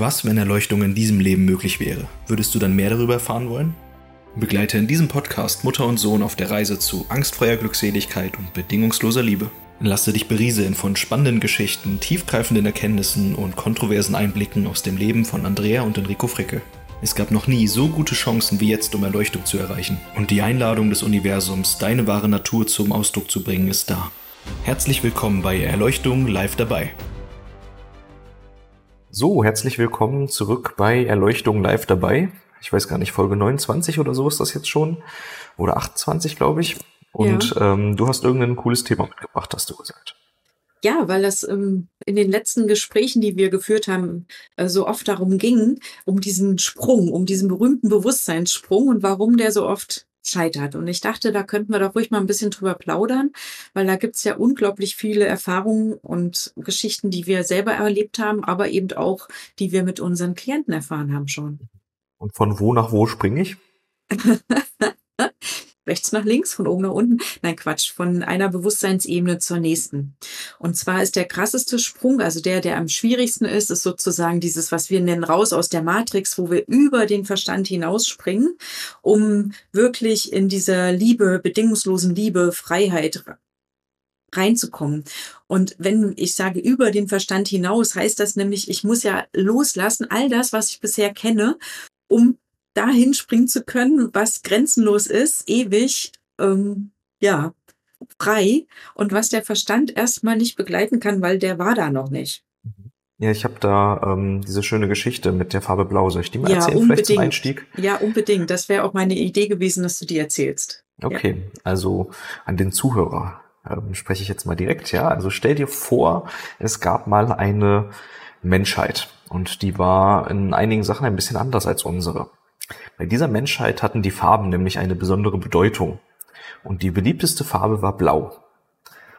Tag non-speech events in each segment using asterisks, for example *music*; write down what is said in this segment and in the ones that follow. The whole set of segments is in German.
Was, wenn Erleuchtung in diesem Leben möglich wäre? Würdest du dann mehr darüber erfahren wollen? Begleite in diesem Podcast Mutter und Sohn auf der Reise zu angstfreier Glückseligkeit und bedingungsloser Liebe. Lasse dich berieseln von spannenden Geschichten, tiefgreifenden Erkenntnissen und kontroversen Einblicken aus dem Leben von Andrea und Enrico Fricke. Es gab noch nie so gute Chancen wie jetzt, um Erleuchtung zu erreichen. Und die Einladung des Universums, deine wahre Natur zum Ausdruck zu bringen, ist da. Herzlich willkommen bei Erleuchtung live dabei. So, herzlich willkommen zurück bei Erleuchtung live dabei. Ich weiß gar nicht, Folge 29 oder so ist das jetzt schon. Oder 28, glaube ich. Und ja. ähm, du hast irgendein cooles Thema mitgebracht, hast du gesagt. Ja, weil das ähm, in den letzten Gesprächen, die wir geführt haben, äh, so oft darum ging, um diesen Sprung, um diesen berühmten Bewusstseinssprung und warum der so oft scheitert. Und ich dachte, da könnten wir doch ruhig mal ein bisschen drüber plaudern, weil da gibt's ja unglaublich viele Erfahrungen und Geschichten, die wir selber erlebt haben, aber eben auch, die wir mit unseren Klienten erfahren haben schon. Und von wo nach wo springe ich? *laughs* rechts nach links, von oben nach unten. Nein, Quatsch, von einer Bewusstseinsebene zur nächsten. Und zwar ist der krasseste Sprung, also der, der am schwierigsten ist, ist sozusagen dieses, was wir nennen, raus aus der Matrix, wo wir über den Verstand hinausspringen, um wirklich in dieser Liebe, bedingungslosen Liebe, Freiheit reinzukommen. Und wenn ich sage über den Verstand hinaus, heißt das nämlich, ich muss ja loslassen, all das, was ich bisher kenne, um dahin springen zu können, was grenzenlos ist, ewig, ähm, ja, frei und was der Verstand erstmal nicht begleiten kann, weil der war da noch nicht. Ja, ich habe da ähm, diese schöne Geschichte mit der Farbe Blau. Soll ich die mal ja, erzählen, unbedingt. vielleicht zum Einstieg? Ja, unbedingt. Das wäre auch meine Idee gewesen, dass du die erzählst. Okay, ja. also an den Zuhörer ähm, spreche ich jetzt mal direkt. Ja, also stell dir vor, es gab mal eine Menschheit und die war in einigen Sachen ein bisschen anders als unsere. Bei dieser Menschheit hatten die Farben nämlich eine besondere Bedeutung. Und die beliebteste Farbe war Blau.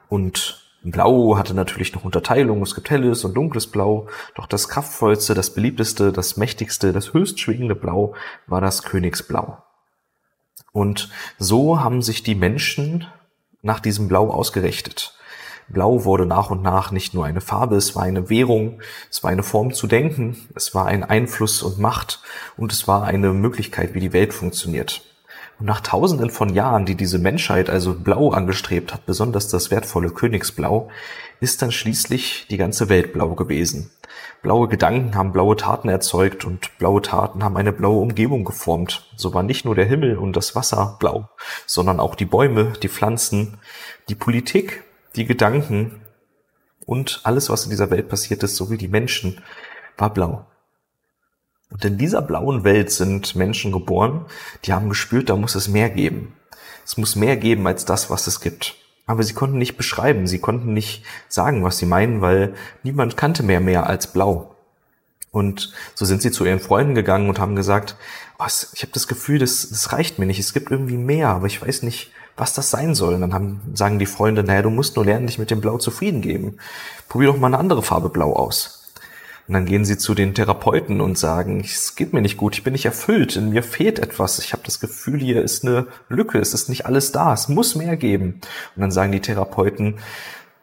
Und Blau hatte natürlich noch Unterteilung, es gibt helles und dunkles Blau, doch das kraftvollste, das beliebteste, das mächtigste, das höchst schwingende Blau war das Königsblau. Und so haben sich die Menschen nach diesem Blau ausgerichtet. Blau wurde nach und nach nicht nur eine Farbe, es war eine Währung, es war eine Form zu denken, es war ein Einfluss und Macht und es war eine Möglichkeit, wie die Welt funktioniert. Und nach tausenden von Jahren, die diese Menschheit also blau angestrebt hat, besonders das wertvolle Königsblau, ist dann schließlich die ganze Welt blau gewesen. Blaue Gedanken haben blaue Taten erzeugt und blaue Taten haben eine blaue Umgebung geformt. So war nicht nur der Himmel und das Wasser blau, sondern auch die Bäume, die Pflanzen, die Politik, die Gedanken und alles, was in dieser Welt passiert ist, sowie die Menschen, war blau. Und in dieser blauen Welt sind Menschen geboren, die haben gespürt, da muss es mehr geben. Es muss mehr geben als das, was es gibt. Aber sie konnten nicht beschreiben, sie konnten nicht sagen, was sie meinen, weil niemand kannte mehr mehr als blau. Und so sind sie zu ihren Freunden gegangen und haben gesagt, was, ich habe das Gefühl, das, das reicht mir nicht, es gibt irgendwie mehr, aber ich weiß nicht, was das sein soll. Und dann haben, sagen die Freunde, naja, du musst nur lernen, dich mit dem Blau zufrieden geben. Probier doch mal eine andere Farbe Blau aus. Und dann gehen sie zu den Therapeuten und sagen, es geht mir nicht gut, ich bin nicht erfüllt, in mir fehlt etwas, ich habe das Gefühl, hier ist eine Lücke, es ist nicht alles da, es muss mehr geben. Und dann sagen die Therapeuten,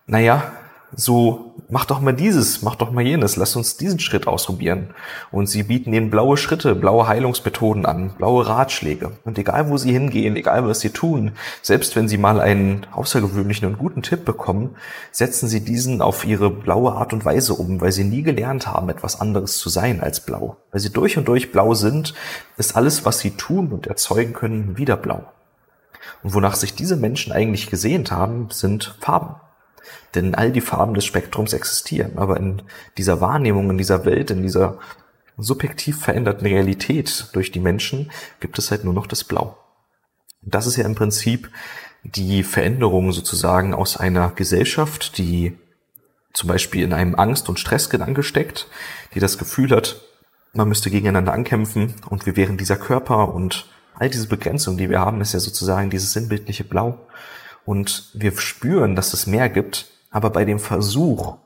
naja, so, mach doch mal dieses, mach doch mal jenes, lass uns diesen Schritt ausprobieren. Und sie bieten ihnen blaue Schritte, blaue Heilungsmethoden an, blaue Ratschläge. Und egal wo sie hingehen, egal was sie tun, selbst wenn sie mal einen außergewöhnlichen und guten Tipp bekommen, setzen sie diesen auf ihre blaue Art und Weise um, weil sie nie gelernt haben, etwas anderes zu sein als blau. Weil sie durch und durch blau sind, ist alles, was sie tun und erzeugen können, wieder blau. Und wonach sich diese Menschen eigentlich gesehnt haben, sind Farben. Denn all die Farben des Spektrums existieren. Aber in dieser Wahrnehmung, in dieser Welt, in dieser subjektiv veränderten Realität durch die Menschen gibt es halt nur noch das Blau. Das ist ja im Prinzip die Veränderung sozusagen aus einer Gesellschaft, die zum Beispiel in einem Angst- und Stressgedanke steckt, die das Gefühl hat, man müsste gegeneinander ankämpfen und wir wären dieser Körper und all diese Begrenzungen, die wir haben, ist ja sozusagen dieses sinnbildliche Blau. Und wir spüren, dass es mehr gibt, aber bei dem Versuch,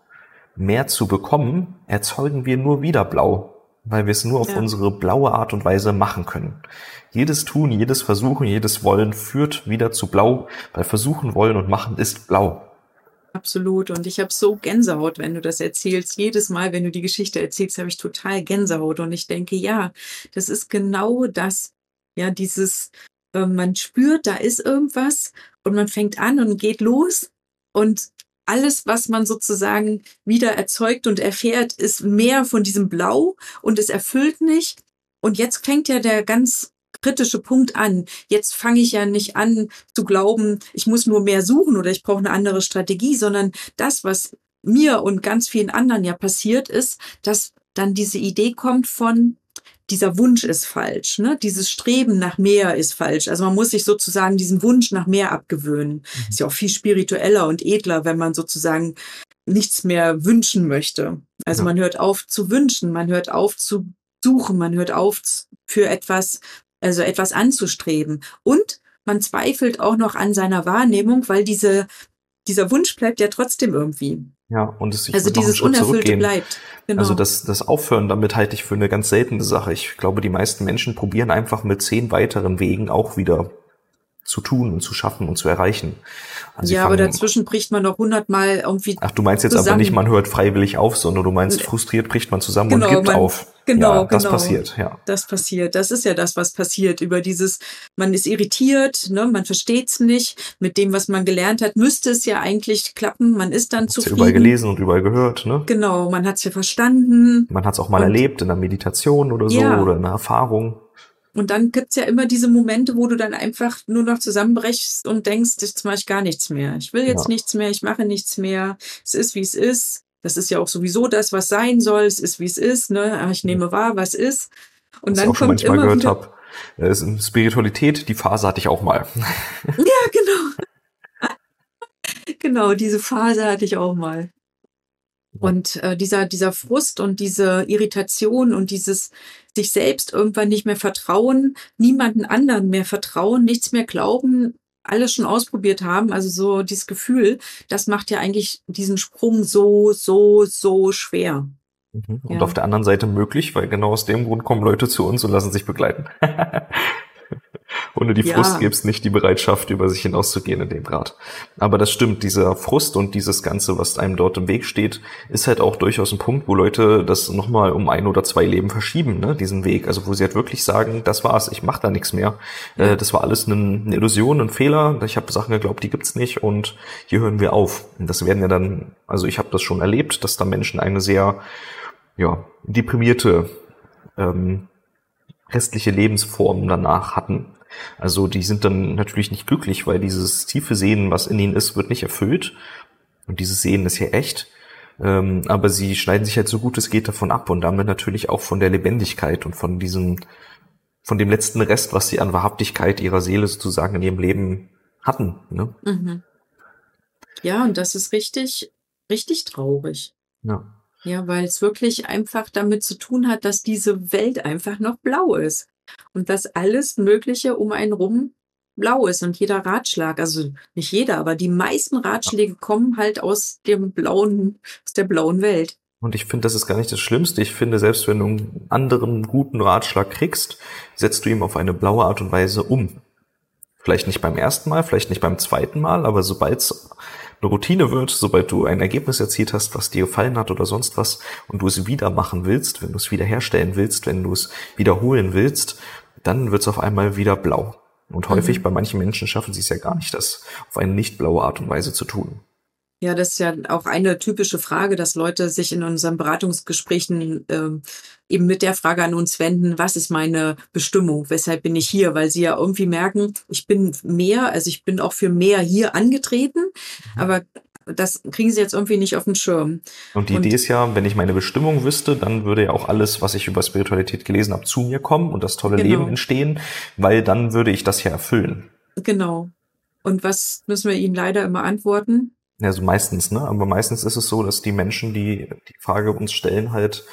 mehr zu bekommen, erzeugen wir nur wieder blau, weil wir es nur auf ja. unsere blaue Art und Weise machen können. Jedes Tun, jedes Versuchen, jedes Wollen führt wieder zu blau, weil Versuchen, Wollen und Machen ist blau. Absolut. Und ich habe so Gänsehaut, wenn du das erzählst. Jedes Mal, wenn du die Geschichte erzählst, habe ich total Gänsehaut. Und ich denke, ja, das ist genau das. Ja, dieses, äh, man spürt, da ist irgendwas und man fängt an und geht los. Und alles, was man sozusagen wieder erzeugt und erfährt, ist mehr von diesem Blau und es erfüllt nicht. Und jetzt fängt ja der ganz kritische Punkt an. Jetzt fange ich ja nicht an zu glauben, ich muss nur mehr suchen oder ich brauche eine andere Strategie, sondern das, was mir und ganz vielen anderen ja passiert ist, dass dann diese Idee kommt von, dieser Wunsch ist falsch, ne? dieses Streben nach mehr ist falsch. Also man muss sich sozusagen diesen Wunsch nach mehr abgewöhnen. Mhm. Ist ja auch viel spiritueller und edler, wenn man sozusagen nichts mehr wünschen möchte. Also ja. man hört auf zu wünschen, man hört auf zu suchen, man hört auf für etwas also etwas anzustreben. Und man zweifelt auch noch an seiner Wahrnehmung, weil diese, dieser Wunsch bleibt ja trotzdem irgendwie. Ja, und es also dieses Unerfüllte bleibt. Genau. Also das, das Aufhören damit halte ich für eine ganz seltene Sache. Ich glaube, die meisten Menschen probieren einfach mit zehn weiteren Wegen auch wieder zu tun und zu schaffen und zu erreichen. Also ja, aber dazwischen bricht man noch hundertmal irgendwie. Ach, du meinst jetzt zusammen. aber nicht, man hört freiwillig auf, sondern du meinst, frustriert bricht man zusammen genau, und gibt man, auf. Genau, ja, das genau. passiert, ja. Das passiert. Das ist ja das, was passiert. Über dieses, man ist irritiert, ne, man versteht's nicht. Mit dem, was man gelernt hat, müsste es ja eigentlich klappen. Man ist dann Hat's zufrieden. Ja überall gelesen und überall gehört, ne? Genau, man hat's ja verstanden. Man hat's auch mal und, erlebt in einer Meditation oder so ja. oder in einer Erfahrung. Und dann gibt's ja immer diese Momente, wo du dann einfach nur noch zusammenbrechst und denkst, jetzt mache ich gar nichts mehr. Ich will jetzt ja. nichts mehr, ich mache nichts mehr. Es ist, wie es ist. Das ist ja auch sowieso das, was sein soll. Es ist, wie es ist. Ne? Ich nehme wahr, was ist. Und was dann ich auch schon manchmal immer gehört habe. Äh, Spiritualität, die Phase hatte ich auch mal. *laughs* Ja, genau. genau, diese Phase hatte ich auch mal. Und äh, dieser, dieser Frust und diese Irritation und dieses sich selbst irgendwann nicht mehr vertrauen, niemanden anderen mehr vertrauen, nichts mehr glauben, alles schon ausprobiert haben, also so dieses Gefühl, das macht ja eigentlich diesen Sprung so, so, so schwer. Mhm. Und ja. auf der anderen Seite möglich, weil genau aus dem Grund kommen Leute zu uns und lassen sich begleiten. *laughs* Ohne die Frust ja. gäbe es nicht die Bereitschaft, über sich hinauszugehen in dem Grad. Aber das stimmt, dieser Frust und dieses Ganze, was einem dort im Weg steht, ist halt auch durchaus ein Punkt, wo Leute das nochmal um ein oder zwei Leben verschieben, ne, diesen Weg. Also wo sie halt wirklich sagen, das war's, ich mach da nichts mehr. Äh, das war alles eine, eine, Illusion, ein Fehler. Ich habe Sachen geglaubt, die gibt's nicht und hier hören wir auf. Und das werden ja dann, also ich habe das schon erlebt, dass da Menschen eine sehr ja, deprimierte ähm, restliche Lebensform danach hatten. Also die sind dann natürlich nicht glücklich, weil dieses tiefe Sehen, was in ihnen ist, wird nicht erfüllt. Und dieses Sehen ist ja echt. Ähm, aber sie schneiden sich halt so gut es geht davon ab und damit natürlich auch von der Lebendigkeit und von diesem, von dem letzten Rest, was sie an Wahrhaftigkeit ihrer Seele sozusagen in ihrem Leben hatten. Ne? Mhm. Ja, und das ist richtig, richtig traurig. Ja. Ja, weil es wirklich einfach damit zu tun hat, dass diese Welt einfach noch blau ist und dass alles Mögliche um einen rum blau ist und jeder Ratschlag, also nicht jeder, aber die meisten Ratschläge kommen halt aus dem blauen, aus der blauen Welt. Und ich finde, das ist gar nicht das Schlimmste. Ich finde, selbst wenn du einen anderen guten Ratschlag kriegst, setzt du ihm auf eine blaue Art und Weise um. Vielleicht nicht beim ersten Mal, vielleicht nicht beim zweiten Mal, aber sobald es eine Routine wird, sobald du ein Ergebnis erzielt hast, was dir gefallen hat oder sonst was, und du es wieder machen willst, wenn du es wiederherstellen willst, wenn du es wiederholen willst, dann wird es auf einmal wieder blau. Und häufig mhm. bei manchen Menschen schaffen sie es ja gar nicht, das auf eine nicht blaue Art und Weise zu tun. Ja, das ist ja auch eine typische Frage, dass Leute sich in unseren Beratungsgesprächen äh, eben mit der Frage an uns wenden, was ist meine Bestimmung, weshalb bin ich hier, weil sie ja irgendwie merken, ich bin mehr, also ich bin auch für mehr hier angetreten, mhm. aber das kriegen sie jetzt irgendwie nicht auf den Schirm. Und die und, Idee ist ja, wenn ich meine Bestimmung wüsste, dann würde ja auch alles, was ich über Spiritualität gelesen habe, zu mir kommen und das tolle genau. Leben entstehen, weil dann würde ich das ja erfüllen. Genau. Und was müssen wir ihnen leider immer antworten? Also meistens, ne? Aber meistens ist es so, dass die Menschen, die die Frage uns stellen, halt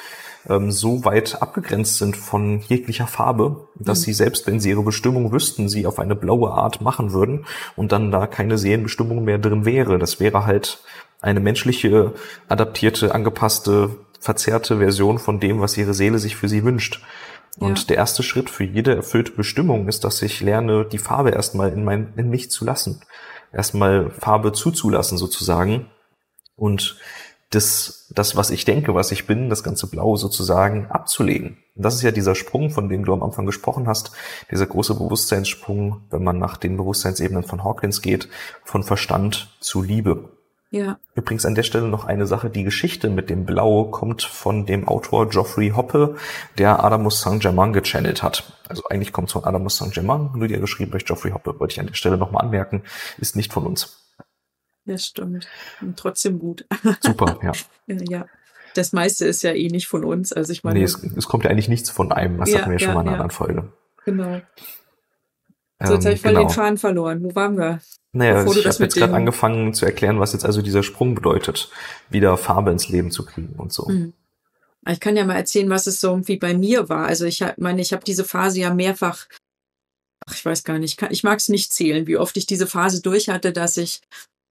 ähm, so weit abgegrenzt sind von jeglicher Farbe, dass mhm. sie selbst, wenn sie ihre Bestimmung wüssten, sie auf eine blaue Art machen würden und dann da keine Seelenbestimmung mehr drin wäre. Das wäre halt eine menschliche, adaptierte, angepasste, verzerrte Version von dem, was ihre Seele sich für sie wünscht. Und ja. der erste Schritt für jede erfüllte Bestimmung ist, dass ich lerne, die Farbe erstmal in mein, in mich zu lassen erstmal Farbe zuzulassen sozusagen und das, das, was ich denke, was ich bin, das ganze Blau sozusagen abzulegen. Und das ist ja dieser Sprung, von dem du am Anfang gesprochen hast, dieser große Bewusstseinssprung, wenn man nach den Bewusstseinsebenen von Hawkins geht, von Verstand zu Liebe. Ja. Übrigens an der Stelle noch eine Sache, die Geschichte mit dem Blau kommt von dem Autor Geoffrey Hoppe, der Adamus Saint-Germain gechannelt hat. Also eigentlich kommt es von Adamus Saint-Germain, nur der geschrieben durch Geoffrey Hoppe, wollte ich an der Stelle nochmal anmerken, ist nicht von uns. Das stimmt. Und trotzdem gut. Super, *laughs* ja. ja. Das meiste ist ja eh nicht von uns. Also ich meine. Nee, es, es kommt ja eigentlich nichts von einem. Das Ja, hatten wir ja schon mal in einer anderen Folge. Genau. So, jetzt habe ich voll genau. den Faden verloren. Wo waren wir? Naja, du ich habe jetzt gerade angefangen zu erklären, was jetzt also dieser Sprung bedeutet, wieder Farbe ins Leben zu kriegen und so. Hm. Ich kann ja mal erzählen, was es so irgendwie bei mir war. Also ich hab- meine, ich habe diese Phase ja mehrfach, ach, ich weiß gar nicht, kann- ich mag es nicht zählen, wie oft ich diese Phase durch hatte, dass ich,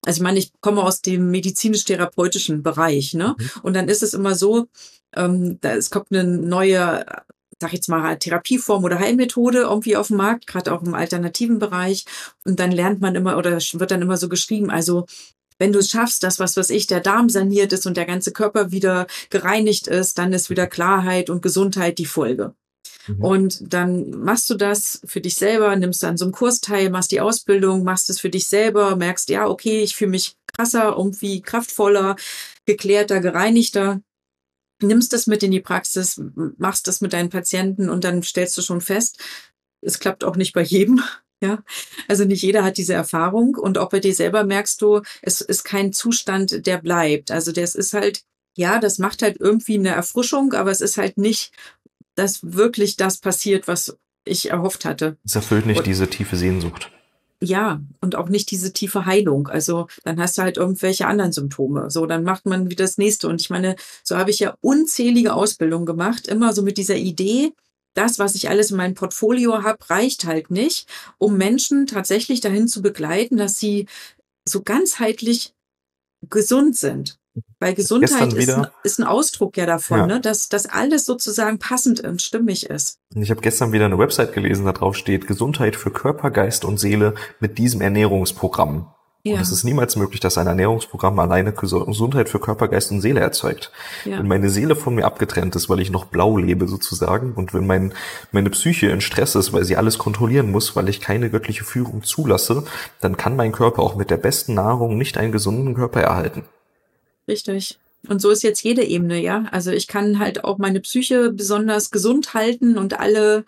also ich meine, ich komme aus dem medizinisch-therapeutischen Bereich, ne? Mhm. Und dann ist es immer so, ähm, da, es kommt eine neue, sag ich jetzt mal, Therapieform oder Heilmethode irgendwie auf den Markt, gerade auch im alternativen Bereich. Und dann lernt man immer oder wird dann immer so geschrieben, also wenn du es schaffst, dass was weiß ich, der Darm saniert ist und der ganze Körper wieder gereinigt ist, dann ist wieder Klarheit und Gesundheit die Folge. Mhm. Und dann machst du das für dich selber, nimmst an so einem Kurs teil, machst die Ausbildung, machst es für dich selber, merkst, ja, okay, ich fühle mich krasser, irgendwie kraftvoller, geklärter, gereinigter. Nimmst das mit in die Praxis, machst das mit deinen Patienten und dann stellst du schon fest, es klappt auch nicht bei jedem. *laughs* Ja, also nicht jeder hat diese Erfahrung und auch bei dir selber merkst du, es ist kein Zustand, der bleibt. Also das ist halt, ja, das macht halt irgendwie eine Erfrischung, aber es ist halt nicht, dass wirklich das passiert, was ich erhofft hatte. Es erfüllt nicht Und- diese tiefe Sehnsucht. Ja, und auch nicht diese tiefe Heilung. Also dann hast du halt irgendwelche anderen Symptome. So, dann macht man wieder das nächste. Und ich meine, so habe ich ja unzählige Ausbildungen gemacht, immer so mit dieser Idee, das, was ich alles in meinem Portfolio habe, reicht halt nicht, um Menschen tatsächlich dahin zu begleiten, dass sie so ganzheitlich gesund sind. Weil Gesundheit ist ein, ist ein Ausdruck ja davon, Ja. Ne? Dass, dass alles sozusagen passend und stimmig ist. Und ich habe gestern wieder eine Website gelesen, da drauf steht Gesundheit für Körper, Geist und Seele mit diesem Ernährungsprogramm. Ja, Und es ist niemals möglich, dass ein Ernährungsprogramm alleine Ges- Gesundheit für Körper, Geist und Seele erzeugt. ja. Wenn meine Seele von mir abgetrennt ist, weil ich noch blau lebe sozusagen, und wenn mein, meine Psyche in Stress ist, weil sie alles kontrollieren muss, weil ich keine göttliche Führung zulasse, dann kann mein Körper auch mit der besten Nahrung nicht einen gesunden Körper erhalten. Richtig. Und so ist jetzt jede Ebene, ja. Also ich kann halt auch meine Psyche besonders gesund halten und alle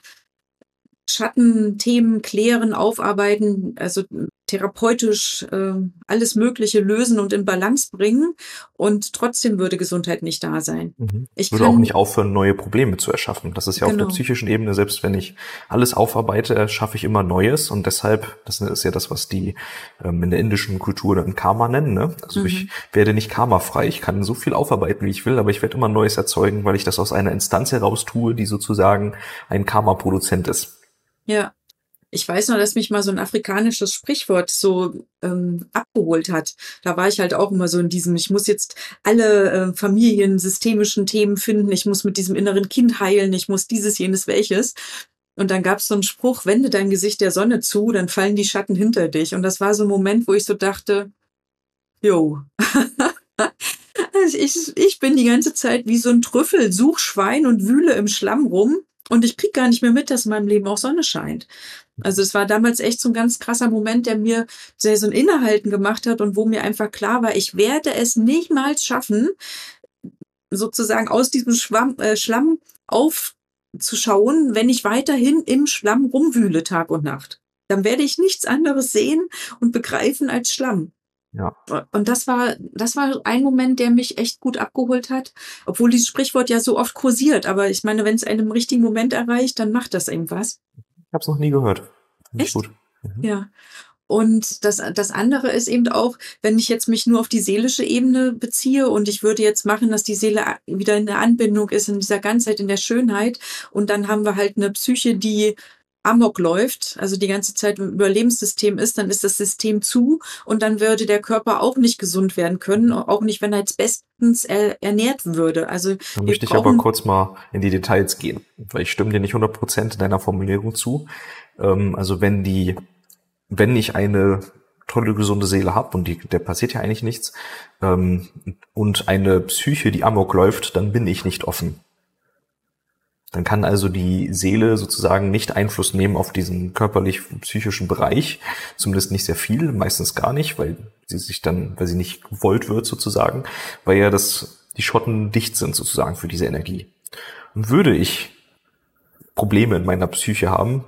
Schattenthemen klären, aufarbeiten, also therapeutisch äh, alles Mögliche lösen und in Balance bringen. Und trotzdem würde Gesundheit nicht da sein. Ich Ich würde kann- auch nicht aufhören, neue Probleme zu erschaffen. Das ist ja auf Genau. der psychischen Ebene, selbst wenn ich alles aufarbeite, erschaffe ich immer Neues. Und deshalb, das ist ja das, was die ähm, in der indischen Kultur dann Karma nennen. Ne? Also Mhm. ich werde nicht karmafrei. Ich kann so viel aufarbeiten, wie ich will, aber ich werde immer Neues erzeugen, weil ich das aus einer Instanz heraus tue, die sozusagen ein Karma-Produzent ist. Ja. Ich weiß noch, dass mich mal so ein afrikanisches Sprichwort so ähm, abgeholt hat. Da war ich halt auch immer so in diesem, ich muss jetzt alle äh, familiensystemischen Themen finden, ich muss mit diesem inneren Kind heilen, ich muss dieses, jenes, welches. Und dann gab es so einen Spruch, wende dein Gesicht der Sonne zu, dann fallen die Schatten hinter dich. Und das war so ein Moment, wo ich so dachte, jo. *laughs* Also ich, ich bin die ganze Zeit wie so ein Trüffel, Suchschwein und wühle im Schlamm rum. Und ich krieg gar nicht mehr mit, dass in meinem Leben auch Sonne scheint. Also es war damals echt so ein ganz krasser Moment, der mir sehr so ein Innehalten gemacht hat und wo mir einfach klar war, ich werde es niemals schaffen, sozusagen aus diesem Schwamm, äh, Schlamm aufzuschauen, wenn ich weiterhin im Schlamm rumwühle Tag und Nacht. Dann werde ich nichts anderes sehen und begreifen als Schlamm. Ja. Und das war, das war ein Moment, der mich echt gut abgeholt hat, obwohl dieses Sprichwort ja so oft kursiert. Aber ich meine, wenn es einen im richtigen Moment erreicht, dann macht das irgendwas. Ich habe es noch nie gehört. Finde Echt? gut. Mhm. Ja. Und das, das andere ist eben auch, wenn ich jetzt mich nur auf die seelische Ebene beziehe und ich würde jetzt machen, dass die Seele wieder in der Anbindung ist, in dieser Ganzheit, in der Schönheit. Und dann haben wir halt eine Psyche, die Amok läuft, also die ganze Zeit im Überlebenssystem ist, dann ist das System zu und dann würde der Körper auch nicht gesund werden können, auch nicht, wenn er jetzt bestens er, ernährt würde. Also Da möchte ich aber kurz mal in die Details gehen, weil ich stimme dir nicht 100% deiner Formulierung zu. Ähm, also wenn die, wenn ich eine tolle, gesunde Seele habe und die, der passiert ja eigentlich nichts, ähm, und eine Psyche, die amok läuft, dann bin ich nicht offen. Dann kann also die Seele sozusagen nicht Einfluss nehmen auf diesen körperlich-psychischen Bereich, zumindest nicht sehr viel, meistens gar nicht, weil sie sich dann, weil sie nicht gewollt wird sozusagen, weil ja das, die Schotten dicht sind sozusagen für diese Energie. Und würde ich Probleme in meiner Psyche haben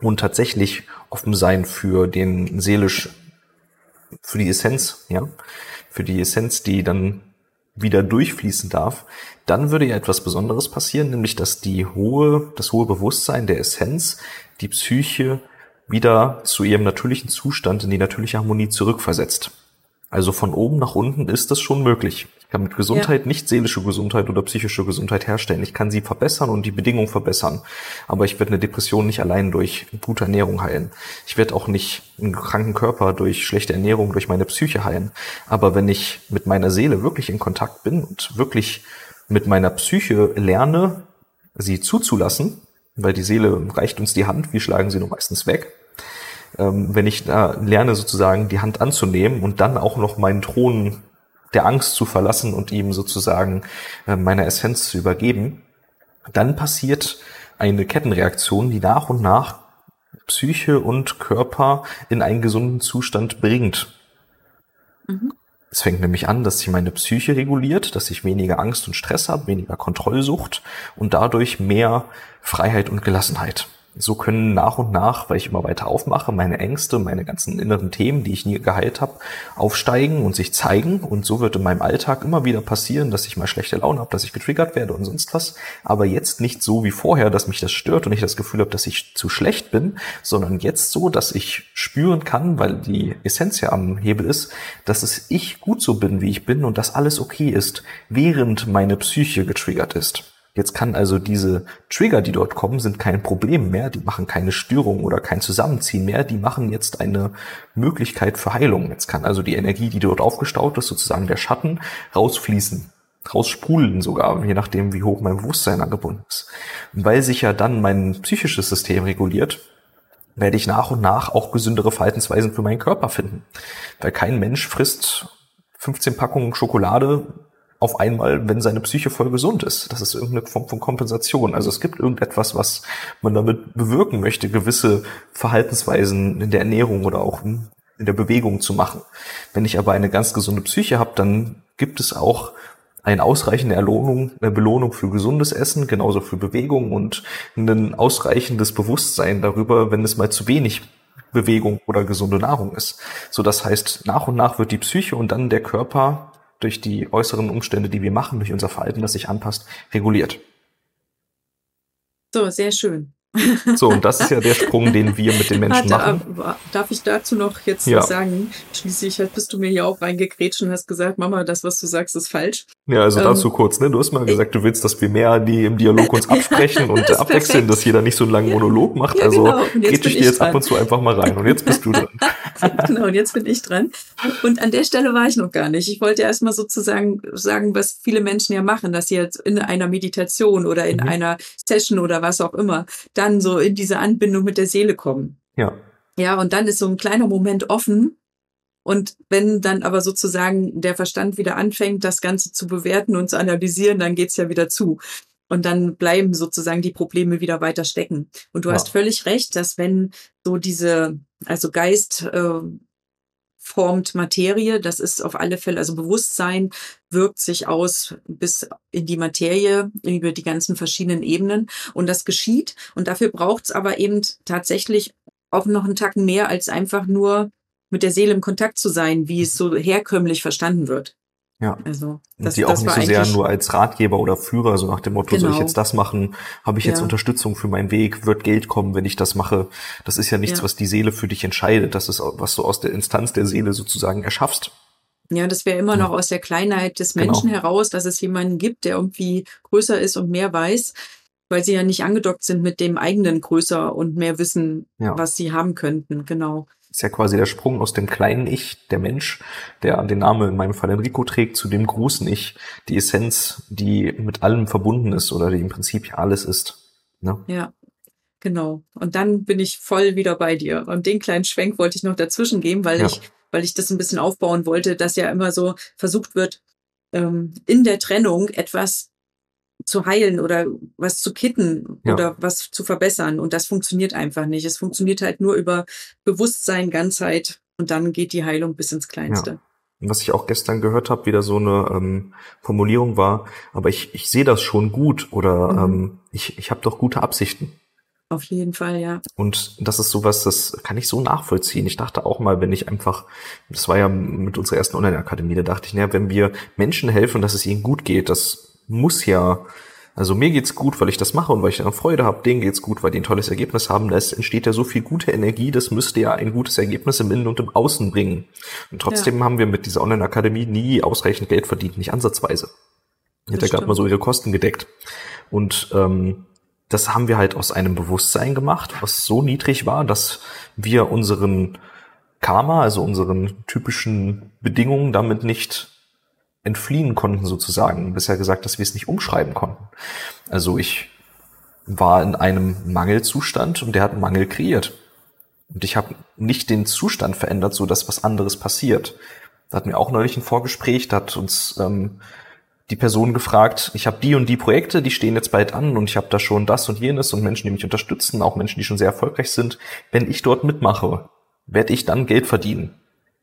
und tatsächlich offen sein für den seelisch, für die Essenz, ja, für die Essenz, die dann wieder durchfließen darf, dann würde ja etwas Besonderes passieren, nämlich dass die hohe, das hohe Bewusstsein der Essenz die Psyche wieder zu ihrem natürlichen Zustand in die natürliche Harmonie zurückversetzt. Also von oben nach unten ist das schon möglich. Ich kann mit Gesundheit ja. nicht seelische Gesundheit oder psychische Gesundheit herstellen. Ich kann sie verbessern und die Bedingungen verbessern. Aber ich werde eine Depression nicht allein durch gute Ernährung heilen. Ich werde auch nicht einen kranken Körper durch schlechte Ernährung, durch meine Psyche heilen. Aber wenn ich mit meiner Seele wirklich in Kontakt bin und wirklich mit meiner Psyche lerne, sie zuzulassen, weil die Seele reicht uns die Hand, wir schlagen sie nur meistens weg. Ähm, wenn ich da lerne, sozusagen die Hand anzunehmen und dann auch noch meinen Thron der Angst zu verlassen und ihm sozusagen äh, meine Essenz zu übergeben, dann passiert eine Kettenreaktion, die nach und nach Psyche und Körper in einen gesunden Zustand bringt. Mhm. Es fängt nämlich an, dass sich meine Psyche reguliert, dass ich weniger Angst und Stress habe, weniger Kontrollsucht und dadurch mehr Freiheit und Gelassenheit so können nach und nach, weil ich immer weiter aufmache, meine Ängste, meine ganzen inneren Themen, die ich nie geheilt habe, aufsteigen und sich zeigen. Und so wird in meinem Alltag immer wieder passieren, dass ich mal schlechte Laune habe, dass ich getriggert werde und sonst was. Aber jetzt nicht so wie vorher, dass mich das stört und ich das Gefühl habe, dass ich zu schlecht bin, sondern jetzt so, dass ich spüren kann, weil die Essenz ja am Hebel ist, dass es ich gut so bin, wie ich bin und dass alles okay ist, während meine Psyche getriggert ist. Jetzt kann also diese Trigger, die dort kommen, sind kein Problem mehr, die machen keine Störung oder kein Zusammenziehen mehr, die machen jetzt eine Möglichkeit für Heilung. Jetzt kann also die Energie, die dort aufgestaut ist, sozusagen der Schatten, rausfließen, raussprudeln sogar, je nachdem, wie hoch mein Bewusstsein angebunden ist. Und weil sich ja dann mein psychisches System reguliert, werde ich nach und nach auch gesündere Verhaltensweisen für meinen Körper finden. Weil kein Mensch frisst 15 Packungen Schokolade auf einmal, wenn seine Psyche voll gesund ist. Das ist irgendeine Form von Kompensation. Also es gibt irgendetwas, was man damit bewirken möchte, gewisse Verhaltensweisen in der Ernährung oder auch in der Bewegung zu machen. Wenn ich aber eine ganz gesunde Psyche habe, dann gibt es auch eine ausreichende Erlohnung, eine Belohnung für gesundes Essen, genauso für Bewegung und ein ausreichendes Bewusstsein darüber, wenn es mal zu wenig Bewegung oder gesunde Nahrung ist. So das heißt, nach und nach wird die Psyche und dann der Körper durch die äußeren Umstände, die wir machen, durch unser Verhalten, das sich anpasst, reguliert. So, sehr schön. So, und das ist ja der Sprung, den wir mit den Menschen machen. Darf ich dazu noch jetzt ja. sagen? Schließlich bist du mir hier auch reingekrätscht und hast gesagt, Mama, das, was du sagst, ist falsch. Ja, also ähm, dazu kurz, ne? Du hast mal gesagt, du willst, dass wir mehr die im Dialog uns *laughs* absprechen und abwechseln, perfekt. dass jeder nicht so einen langen Monolog macht. Ja, also genau. geht ich dir jetzt dran. ab und zu einfach mal rein. Und jetzt bist du dran. *laughs* genau, und jetzt bin ich dran. Und an der Stelle war ich noch gar nicht. Ich wollte erstmal sozusagen sagen, was viele Menschen ja machen, dass sie jetzt in einer Meditation oder in mhm. einer Session oder was auch immer, da dann so in diese Anbindung mit der Seele kommen. Ja. Ja, und dann ist so ein kleiner Moment offen. Und wenn dann aber sozusagen der Verstand wieder anfängt, das Ganze zu bewerten und zu analysieren, dann geht's ja wieder zu. Und dann bleiben sozusagen die Probleme wieder weiter stecken. Und du ja. hast völlig recht, dass wenn so diese, also Geist, äh, formt Materie. Das ist auf alle Fälle, also Bewusstsein wirkt sich aus bis in die Materie über die ganzen verschiedenen Ebenen. Und das geschieht. Und dafür braucht es aber eben tatsächlich auch noch einen Tacken mehr als einfach nur mit der Seele im Kontakt zu sein, wie es so herkömmlich verstanden wird. Ja. Also das, und die auch nicht so sehr nur als Ratgeber oder Führer, so nach dem Motto, genau. soll ich genau. jetzt das machen, habe ich jetzt ja. Unterstützung für meinen Weg, wird Geld kommen, wenn ich das mache. Das ist ja nichts, ja. was die Seele für dich entscheidet. Das ist, was du aus der Instanz der Seele sozusagen erschaffst. Ja, das wäre immer noch aus der Kleinheit des genau. Menschen genau. heraus, dass es jemanden gibt, der irgendwie größer ist und mehr weiß, weil sie ja nicht angedockt sind mit dem eigenen größer und mehr Wissen, ja. was sie haben könnten. Genau ist ja quasi der Sprung aus dem kleinen Ich, der Mensch, der den Namen in meinem Fall Enrico trägt, zu dem großen Ich, die Essenz, die mit allem verbunden ist oder die im Prinzip ja alles ist. Ne? Ja, Genau. Und dann bin ich voll wieder bei dir. Und den kleinen Schwenk wollte ich noch dazwischen geben, weil Ja. ich, weil ich das ein bisschen aufbauen wollte, dass ja immer so versucht wird, ähm, in der Trennung etwas zu heilen oder was zu kitten Ja. oder was zu verbessern. Und das funktioniert einfach nicht. Es funktioniert halt nur über Bewusstsein, Ganzheit und dann geht die Heilung bis ins Kleinste. Und Was ich auch gestern gehört habe, wieder so eine ähm, Formulierung war, aber ich, ich sehe das schon gut oder Mhm. ähm, ich, ich habe doch gute Absichten. Auf jeden Fall, ja. Und das ist sowas, das kann ich so nachvollziehen. Ich dachte auch mal, wenn ich einfach, das war ja mit unserer ersten Online-Akademie, da dachte ich, naja, wenn wir Menschen helfen, dass es ihnen gut geht, das muss ja, also mir geht's gut, weil ich das mache und weil ich daran Freude habe, denen geht's gut, weil die ein tolles Ergebnis haben, da entsteht ja so viel gute Energie, das müsste ja ein gutes Ergebnis im Innen und im Außen bringen. Und trotzdem haben wir mit dieser Online-Akademie nie ausreichend Geld verdient, nicht ansatzweise. Die hat ja gerade mal so ihre Kosten gedeckt. Und ähm, das haben wir halt aus einem Bewusstsein gemacht, was so niedrig war, dass wir unseren Karma, also unseren typischen Bedingungen damit nicht entfliehen konnten sozusagen. Bisher gesagt, dass wir es nicht umschreiben konnten. Also ich war in einem Mangelzustand und der hat einen Mangel kreiert. Und ich habe nicht den Zustand verändert, so dass was anderes passiert. Da hatten wir auch neulich ein Vorgespräch, da hat uns ähm, die Person gefragt, ich habe die und die Projekte, die stehen jetzt bald an und ich habe da schon das und jenes und Menschen, die mich unterstützen, auch Menschen, die schon sehr erfolgreich sind. Wenn ich dort mitmache, werde ich dann Geld verdienen.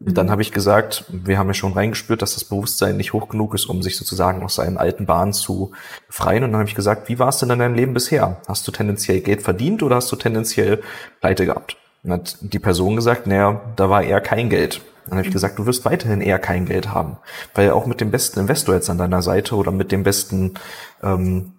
Dann habe ich gesagt, wir haben ja schon reingespürt, dass das Bewusstsein nicht hoch genug ist, um sich sozusagen aus seinen alten Bahnen zu befreien. Und dann habe ich gesagt, wie war es denn in deinem Leben bisher? Hast du tendenziell Geld verdient oder hast du tendenziell Pleite gehabt? Und dann hat die Person gesagt, naja, da war eher kein Geld. Dann habe ich gesagt, du wirst weiterhin eher kein Geld haben. Weil auch mit dem besten Investor jetzt an deiner Seite oder mit dem besten, ähm,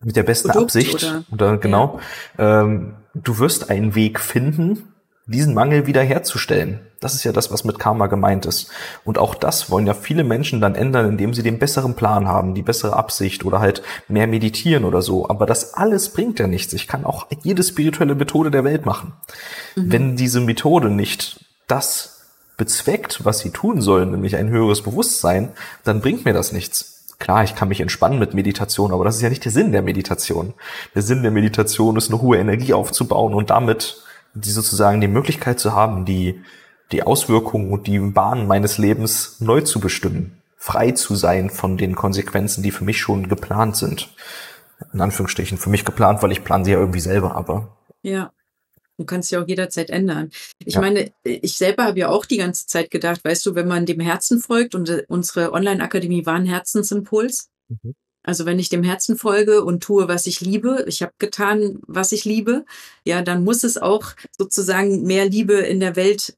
mit der besten Produkt Absicht oder- oder genau, ähm, du wirst einen Weg finden, diesen Mangel wiederherzustellen. Das ist ja das, was mit Karma gemeint ist. Und auch das wollen ja viele Menschen dann ändern, indem sie den besseren Plan haben, die bessere Absicht oder halt mehr meditieren oder so. Aber das alles bringt ja nichts. Ich kann auch jede spirituelle Methode der Welt machen. Wenn diese Methode nicht das bezweckt, was sie tun soll, nämlich ein höheres Bewusstsein, dann bringt mir das nichts. Klar, ich kann mich entspannen mit Meditation, aber das ist ja nicht der Sinn der Meditation. Der Sinn der Meditation ist, eine hohe Energie aufzubauen und damit die sozusagen die Möglichkeit zu haben, die, die Auswirkungen und die Bahnen meines Lebens neu zu bestimmen. Frei zu sein von den Konsequenzen, die für mich schon geplant sind. In Anführungsstrichen für mich geplant, weil ich plane sie ja irgendwie selber, aber Ja. Du kannst ja auch jederzeit ändern. Ich Ja. meine, ich selber habe ja auch die ganze Zeit gedacht, weißt du, wenn man dem Herzen folgt und äh, unsere Online-Akademie war ein Herzensimpuls. Mhm. Also wenn ich dem Herzen folge und tue, was ich liebe, ich habe getan, was ich liebe, ja, dann muss es auch sozusagen mehr Liebe in der Welt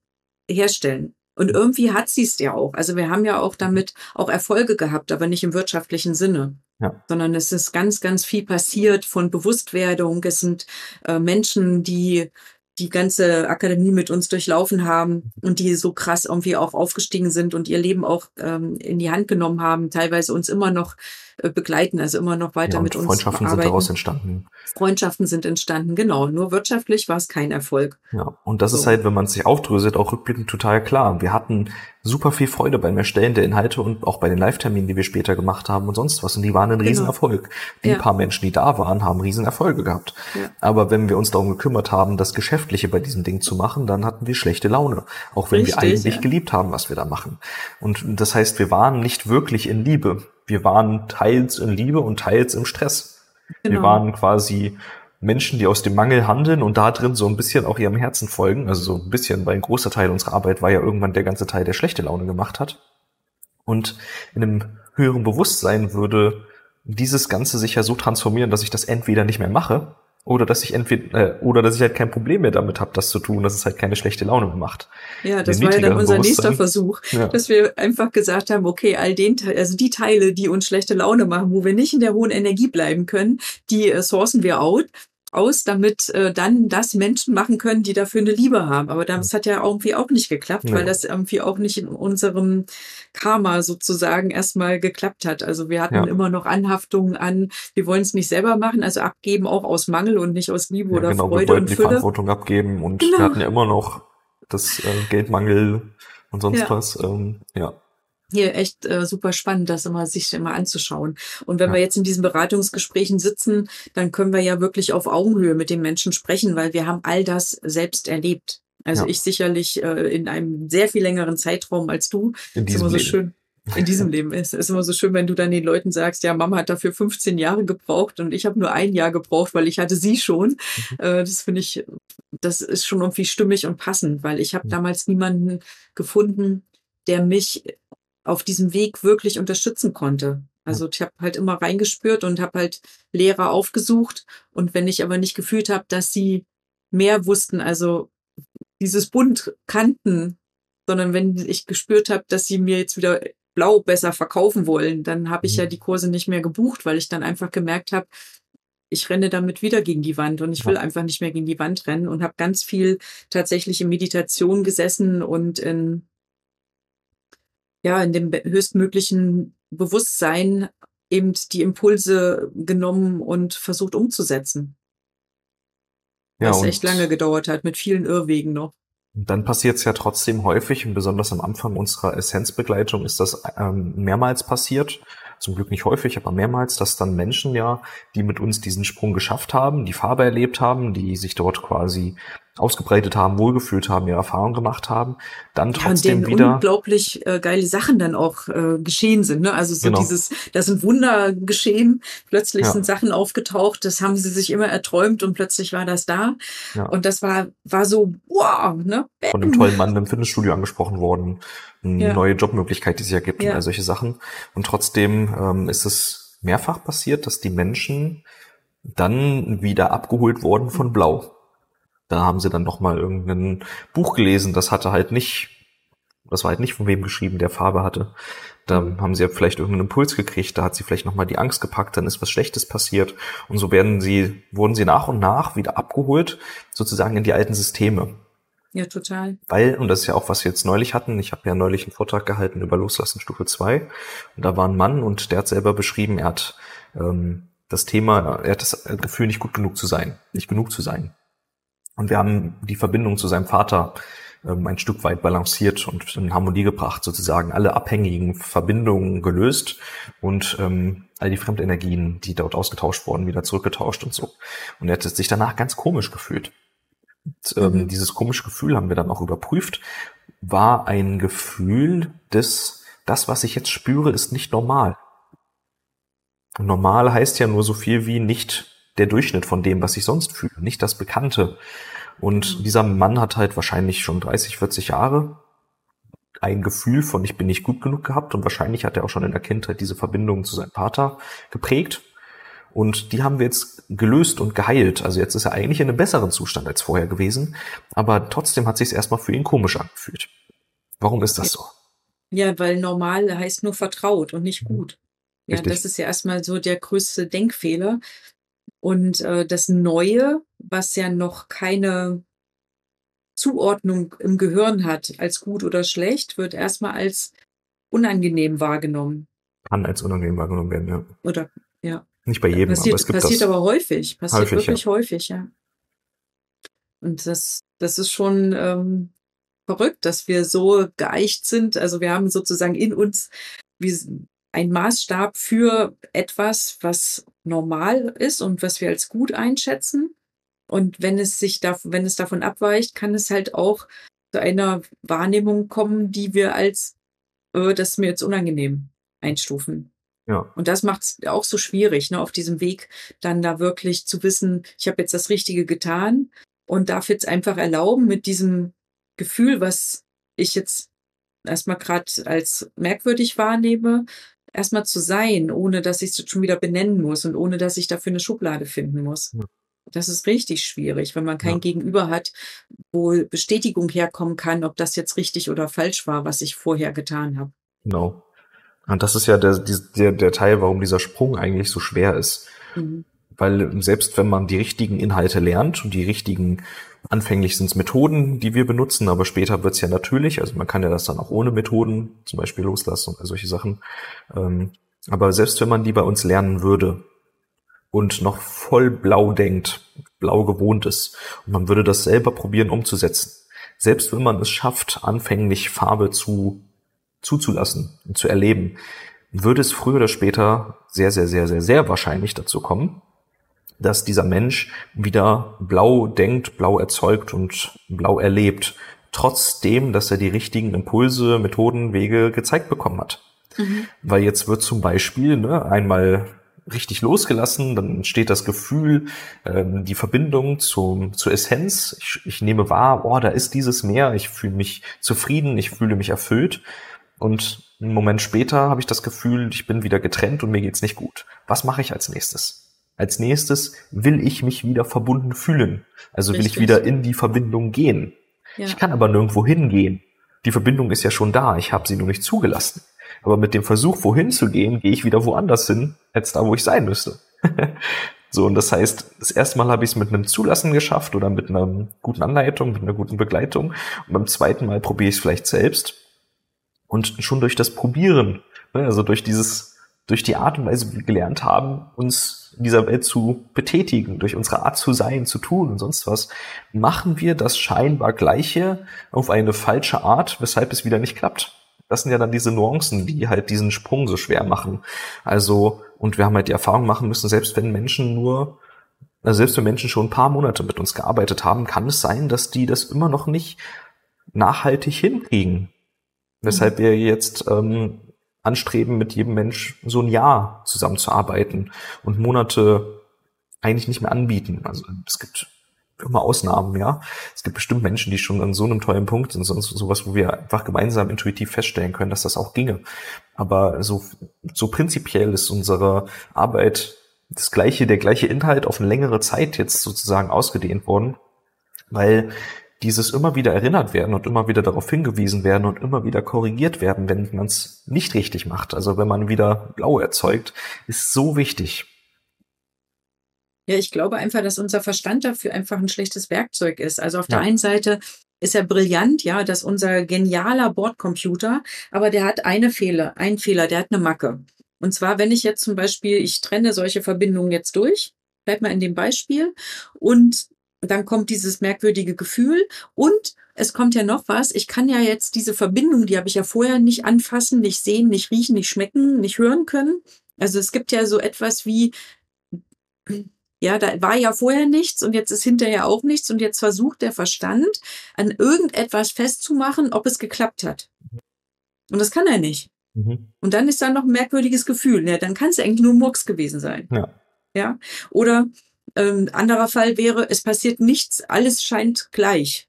herstellen. Und irgendwie hat sie es ja auch. Also wir haben ja auch damit auch Erfolge gehabt, aber nicht im wirtschaftlichen Sinne. Ja. Sondern es ist ganz, ganz viel passiert von Bewusstwerdung. Es sind äh, Menschen, die die ganze Akademie mit uns durchlaufen haben und die so krass irgendwie auch aufgestiegen sind und ihr Leben auch ähm, in die Hand genommen haben, teilweise uns immer noch begleiten, also immer noch weiter ja, mit uns Freundschaften sind daraus entstanden. Freundschaften sind entstanden, genau. Nur wirtschaftlich war es kein Erfolg. Ja, und das ist So. halt, wenn man es sich aufdröselt, auch rückblickend total klar. Wir hatten super viel Freude beim Erstellen der Inhalte und auch bei den Live-Terminen, die wir später gemacht haben und sonst was. Und die waren ein Genau. Riesenerfolg. Die Ja. paar Menschen, die da waren, haben Riesenerfolge gehabt. Ja. Aber wenn wir uns darum gekümmert haben, das Geschäftliche bei diesem Ding zu machen, dann hatten wir schlechte Laune. Auch wenn wir Richtig, eigentlich ja. geliebt haben, was wir da machen. Und das heißt, wir waren nicht wirklich in Liebe. Wir waren teils in Liebe und teils im Stress. Wir Genau. waren quasi Menschen, die aus dem Mangel handeln und da drin so ein bisschen auch ihrem Herzen folgen. Also so ein bisschen, weil ein großer Teil unserer Arbeit war ja irgendwann der ganze Teil, der schlechte Laune gemacht hat. Und in einem höheren Bewusstsein würde dieses Ganze sich ja so transformieren, dass ich das entweder nicht mehr mache oder dass ich entweder äh, oder dass ich halt kein Problem mehr damit habe, das zu tun, dass es halt keine schlechte Laune mehr macht. Ja, das war ja dann unser nächster. Versuch, Ja. dass wir einfach gesagt haben, okay, all den, also die Teile, die uns schlechte Laune machen, wo wir nicht in der hohen Energie bleiben können, die äh, sourcen wir out aus, damit äh, dann das Menschen machen können, die dafür eine Liebe haben. Aber das hat ja irgendwie auch nicht geklappt, Nee. weil das irgendwie auch nicht in unserem Karma sozusagen erstmal geklappt hat. Also wir hatten Ja. immer noch Anhaftungen an, wir wollen es nicht selber machen, also abgeben auch aus Mangel und nicht aus Liebe Ja, oder genau, wir Freude wollten und die Fülle. Verantwortung abgeben und Genau. wir hatten ja immer noch das äh, Geldmangel und sonst Ja. was. Ähm, ja. Hier echt äh, super spannend, das immer sich immer anzuschauen. Und wenn ja. wir jetzt in diesen Beratungsgesprächen sitzen, dann können wir ja wirklich auf Augenhöhe mit den Menschen sprechen, weil wir haben all das selbst erlebt. Also ja. ich sicherlich äh, in einem sehr viel längeren Zeitraum als du. In diesem ist immer so Leben. schön. In diesem Leben ist es immer so schön, wenn du dann den Leuten sagst, ja, Mama hat dafür 15 Jahre gebraucht und ich habe nur ein Jahr gebraucht, weil ich hatte sie schon. Mhm. Äh, das finde ich, das ist schon irgendwie stimmig und passend, weil ich habe mhm. damals niemanden gefunden, der mich auf diesem Weg wirklich unterstützen konnte. Also ich habe halt immer reingespürt und habe halt Lehrer aufgesucht. Und wenn ich aber nicht gefühlt habe, dass sie mehr wussten, also dieses Bund kannten, sondern wenn ich gespürt habe, dass sie mir jetzt wieder blau besser verkaufen wollen, dann habe ich ja mhm. die Kurse nicht mehr gebucht, weil ich dann einfach gemerkt habe, ich renne damit wieder gegen die Wand und ich will einfach nicht mehr gegen die Wand rennen und habe ganz viel tatsächlich in Meditation gesessen und in ja, in dem höchstmöglichen Bewusstsein eben die Impulse genommen und versucht umzusetzen. Ja, was echt lange gedauert hat, mit vielen Irrwegen noch. Dann passiert es ja trotzdem häufig und besonders am Anfang unserer Essenzbegleitung ist das ähm, mehrmals passiert. Zum Glück nicht häufig, aber mehrmals, dass dann Menschen ja, die mit uns diesen Sprung geschafft haben, die Farbe erlebt haben, die sich dort quasi ausgebreitet haben, wohlgefühlt haben, ihre Erfahrungen gemacht haben, dann trotzdem ja, und wieder unglaublich äh, geile Sachen dann auch äh, geschehen sind. Ne? Also so genau. dieses, da sind Wunder geschehen, plötzlich ja. sind Sachen aufgetaucht, das haben sie sich immer erträumt und plötzlich war das da. Ja. Und das war war so wow, ne? Von einem tollen Mann im Fitnessstudio angesprochen worden, eine neue Jobmöglichkeit, die es ja gibt und all solche Sachen. Und trotzdem ähm, ist es mehrfach passiert, dass die Menschen dann wieder abgeholt wurden von Blau. Da haben sie dann noch mal irgendein Buch gelesen, das hatte halt nicht, das war halt nicht von wem geschrieben, der Farbe hatte. Da haben sie ja vielleicht irgendeinen Impuls gekriegt, da hat sie vielleicht noch mal die Angst gepackt, dann ist was Schlechtes passiert und so werden sie, wurden sie nach und nach wieder abgeholt, sozusagen in die alten Systeme. Ja, total. Weil, und das ist ja auch, was wir jetzt neulich hatten, ich habe ja neulich einen Vortrag gehalten über Loslassen Stufe 2 und da war ein Mann und der hat selber beschrieben, er hat ähm, das Thema, er hat das Gefühl, nicht gut genug zu sein, nicht genug zu sein. Und wir haben die Verbindung zu seinem Vater ähm, ein Stück weit balanciert und in Harmonie gebracht, sozusagen alle abhängigen Verbindungen gelöst und ähm, all die Fremdenergien, die dort ausgetauscht wurden, wieder zurückgetauscht und so. Und er hat sich danach ganz komisch gefühlt. Und, ähm, mhm. Dieses komische Gefühl haben wir dann auch überprüft, war ein Gefühl des, das, was ich jetzt spüre, ist nicht normal. Normal heißt ja nur so viel wie nicht der Durchschnitt von dem, was ich sonst fühle, nicht das Bekannte. Und mhm. dieser Mann hat halt wahrscheinlich schon 30, 40 Jahre ein Gefühl von ich bin nicht gut genug gehabt und wahrscheinlich hat er auch schon in der Kindheit diese Verbindung zu seinem Vater geprägt. Und die haben wir jetzt gelöst und geheilt. Also jetzt ist er eigentlich in einem besseren Zustand als vorher gewesen. Aber trotzdem hat sich es erstmal für ihn komisch angefühlt. Warum ist das so? Ja, weil normal heißt nur vertraut und nicht mhm. gut. Ja, Richtig. das ist ja erstmal so der größte Denkfehler. Und äh, das Neue, was ja noch keine Zuordnung im Gehirn hat, als gut oder schlecht, wird erstmal als unangenehm wahrgenommen. Kann als unangenehm wahrgenommen werden, ja. Oder, ja. Nicht bei jedem, passiert, aber es gibt passiert das. aber häufig. Passiert häufig, wirklich ja. häufig, ja. Und das, das ist schon ähm, verrückt, dass wir so geeicht sind. Also wir haben sozusagen in uns wie ein Maßstab für etwas, was normal ist und was wir als gut einschätzen. Und wenn es sich da, wenn es davon abweicht, kann es halt auch zu einer Wahrnehmung kommen, die wir als äh, das ist mir jetzt unangenehm einstufen. Ja. Und das macht es auch so schwierig, ne, auf diesem Weg dann da wirklich zu wissen, ich habe jetzt das Richtige getan und darf jetzt einfach erlauben, mit diesem Gefühl, was ich jetzt erstmal gerade als merkwürdig wahrnehme, erstmal zu sein, ohne dass ich es schon wieder benennen muss und ohne dass ich dafür eine Schublade finden muss. Ja. Das ist richtig schwierig, wenn man kein ja. Gegenüber hat, wo Bestätigung herkommen kann, ob das jetzt richtig oder falsch war, was ich vorher getan habe. Genau. Und das ist ja der, der, der Teil, warum dieser Sprung eigentlich so schwer ist. Mhm. Weil selbst wenn man die richtigen Inhalte lernt und die richtigen, anfänglich sind es Methoden, die wir benutzen, aber später wird es ja natürlich, also man kann ja das dann auch ohne Methoden, zum Beispiel loslassen und solche Sachen. Ähm, aber selbst wenn man die bei uns lernen würde und noch voll blau denkt, blau gewohnt ist, und man würde das selber probieren umzusetzen, selbst wenn man es schafft, anfänglich Farbe zu zuzulassen und zu erleben, würde es früher oder später sehr, sehr, sehr, sehr, sehr wahrscheinlich dazu kommen, dass dieser Mensch wieder blau denkt, blau erzeugt und blau erlebt, trotzdem, dass er die richtigen Impulse, Methoden, Wege gezeigt bekommen hat. Mhm. Weil jetzt wird zum Beispiel ne, einmal richtig losgelassen, dann entsteht das Gefühl, ähm, die Verbindung zum, zur Essenz. Ich, ich nehme wahr, oh, da ist dieses Meer, ich fühle mich zufrieden, ich fühle mich erfüllt. Und einen Moment später habe ich das Gefühl, ich bin wieder getrennt und mir geht's nicht gut. Was mache ich als nächstes? Als nächstes will ich mich wieder verbunden fühlen. Also will Richtig. ich wieder in die Verbindung gehen. Ja. Ich kann aber nirgendwo hingehen. Die Verbindung ist ja schon da, ich habe sie nur nicht zugelassen. Aber mit dem Versuch, wohin zu gehen, gehe ich wieder woanders hin, als da, wo ich sein müsste. *laughs* so, und das heißt, das erste Mal habe ich es mit einem Zulassen geschafft oder mit einer guten Anleitung, mit einer guten Begleitung. Und beim zweiten Mal probiere ich es vielleicht selbst. Und schon durch das Probieren, ne, also durch dieses, durch die Art und Weise, wie wir gelernt haben, uns in dieser Welt zu betätigen, durch unsere Art zu sein, zu tun und sonst was, machen wir das scheinbar Gleiche auf eine falsche Art, weshalb es wieder nicht klappt. Das sind ja dann diese Nuancen, die halt diesen Sprung so schwer machen. Also, und wir haben halt die Erfahrung machen müssen, selbst wenn Menschen nur, also selbst wenn Menschen schon ein paar Monate mit uns gearbeitet haben, kann es sein, dass die das immer noch nicht nachhaltig hinkriegen. Weshalb wir jetzt ähm, anstreben, mit jedem Mensch so ein Jahr zusammenzuarbeiten und Monate eigentlich nicht mehr anbieten. Also es gibt immer Ausnahmen, ja. Es gibt bestimmt Menschen, die schon an so einem tollen Punkt sind, sonst sowas, wo wir einfach gemeinsam intuitiv feststellen können, dass das auch ginge. Aber so, so prinzipiell ist unsere Arbeit das gleiche, der gleiche Inhalt auf eine längere Zeit jetzt sozusagen ausgedehnt worden, weil dieses immer wieder erinnert werden und immer wieder darauf hingewiesen werden und immer wieder korrigiert werden, wenn man es nicht richtig macht. Also wenn man wieder blau erzeugt, ist so wichtig. Ja, ich glaube einfach, dass unser Verstand dafür einfach ein schlechtes Werkzeug ist. Also auf ja. der einen Seite ist er brillant, ja, dass unser genialer Bordcomputer, aber der hat eine Fehler, einen Fehler, der hat eine Macke. Und zwar, wenn ich jetzt zum Beispiel, ich trenne solche Verbindungen jetzt durch, bleib mal in dem Beispiel, und dann kommt dieses merkwürdige Gefühl und es kommt ja noch was. Ich kann ja jetzt diese Verbindung, die habe ich ja vorher nicht anfassen, nicht sehen, nicht riechen, nicht schmecken, nicht hören können. Also es gibt ja so etwas wie ja, da war ja vorher nichts und jetzt ist hinterher auch nichts und jetzt versucht der Verstand an irgendetwas festzumachen, ob es geklappt hat. Und das kann er nicht. Mhm. Und dann ist da noch ein merkwürdiges Gefühl. Ja, dann kann es eigentlich nur Murks gewesen sein. Ja. Ja. Oder ähm, anderer Fall wäre, es passiert nichts, alles scheint gleich.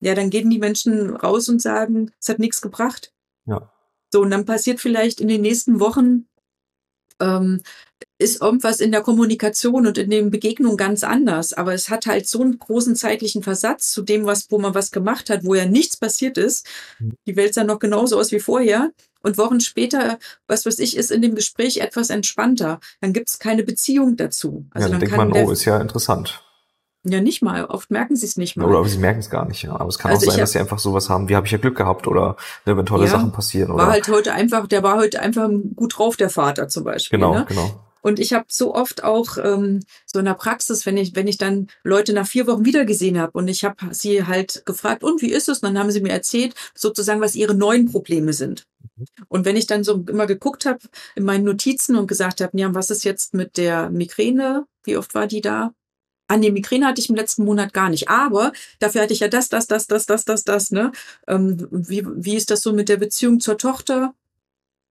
Ja, dann gehen die Menschen raus und sagen, es hat nichts gebracht. Ja. So, und dann passiert vielleicht in den nächsten Wochen ähm, ist irgendwas in der Kommunikation und in den Begegnungen ganz anders. Aber es hat halt so einen großen zeitlichen Versatz zu dem, was, wo man was gemacht hat, wo ja nichts passiert ist. Mhm. Die Welt sah noch genauso aus wie vorher. Und Wochen später, was weiß ich, ist in dem Gespräch etwas entspannter. Dann gibt es keine Beziehung dazu. Also ja, dann, dann denkt man, oh, ist ja interessant. Ja, nicht mal. Oft merken sie es nicht mal. Oder sie merken es gar nicht, ja. Aber es kann also auch sein, dass sie einfach sowas haben, wie habe ich ja Glück gehabt oder ne, wenn tolle ja, Sachen passieren. Oder? War halt heute einfach, der war heute einfach gut drauf, der Vater zum Beispiel. Genau, ne? genau. Und ich habe so oft auch ähm, so in der Praxis, wenn ich, wenn ich dann Leute nach vier Wochen wiedergesehen habe und ich habe sie halt gefragt, und wie ist es? Und dann haben sie mir erzählt, sozusagen, was ihre neuen Probleme sind. Mhm. Und wenn ich dann so immer geguckt habe in meinen Notizen und gesagt habe, ja, was ist jetzt mit der Migräne? Wie oft war die da? An die Migräne hatte ich im letzten Monat gar nicht. Aber dafür hatte ich ja das, das, das, das, das, das, das, ne? Ähm, wie, wie ist das so mit der Beziehung zur Tochter?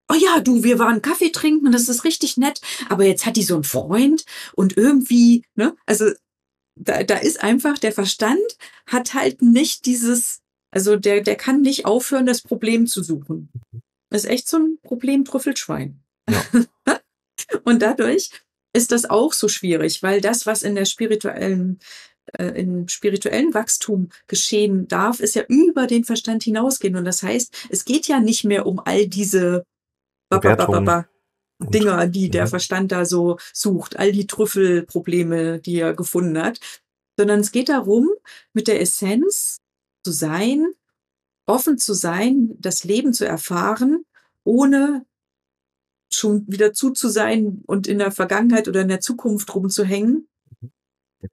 Oh ja, du, wir waren Kaffee trinken und das ist richtig nett. Aber jetzt hat die so einen Freund und irgendwie, ne? Also da, da ist einfach der Verstand hat halt nicht dieses, also der, der kann nicht aufhören, das Problem zu suchen. Das ist echt so ein Problem Trüffelschwein. Ja. *laughs* und dadurch ist das auch so schwierig, weil das, was in der spirituellen äh, im spirituellen Wachstum geschehen darf, ist ja über den Verstand hinausgehen. Und das heißt, es geht ja nicht mehr um all diese Dinger, die der Verstand da so sucht, all die Trüffelprobleme, die er gefunden hat, sondern es geht darum, mit der Essenz zu sein, offen zu sein, das Leben zu erfahren, ohne schon wieder zu zu sein und in der Vergangenheit oder in der Zukunft rumzuhängen.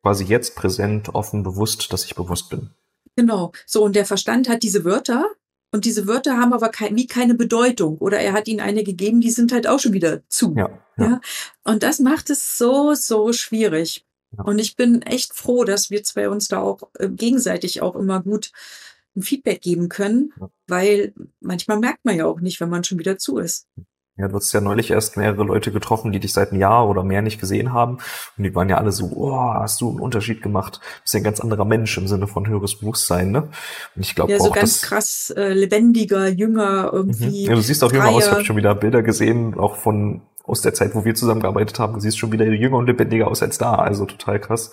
Quasi jetzt präsent, offen, bewusst, dass ich bewusst bin. Genau. So, und der Verstand hat diese Wörter, Und diese Wörter haben aber kein, wie keine Bedeutung. Oder er hat ihnen eine gegeben, die sind halt auch schon wieder zu. Ja, ja. Ja? Und das macht es so, so schwierig. Ja. Und ich bin echt froh, dass wir zwei uns da auch äh, gegenseitig auch immer gut ein Feedback geben können, weil manchmal merkt man ja auch nicht, wenn man schon wieder zu ist. Ja, du hast ja neulich erst mehrere Leute getroffen, die dich seit einem Jahr oder mehr nicht gesehen haben. Und die waren ja alle so, oh, hast du einen Unterschied gemacht? Bist ja ein ganz anderer Mensch im Sinne von höheres Bewusstsein, ne? Und ich glaube Ja, so auch, ganz krass äh, lebendiger, jünger, Mhm. irgendwie. Ja, du siehst auch jünger aus. Ich habe schon wieder Bilder gesehen, auch von aus der Zeit, wo wir zusammengearbeitet haben. Du siehst schon wieder jünger und lebendiger aus als da. Also total krass.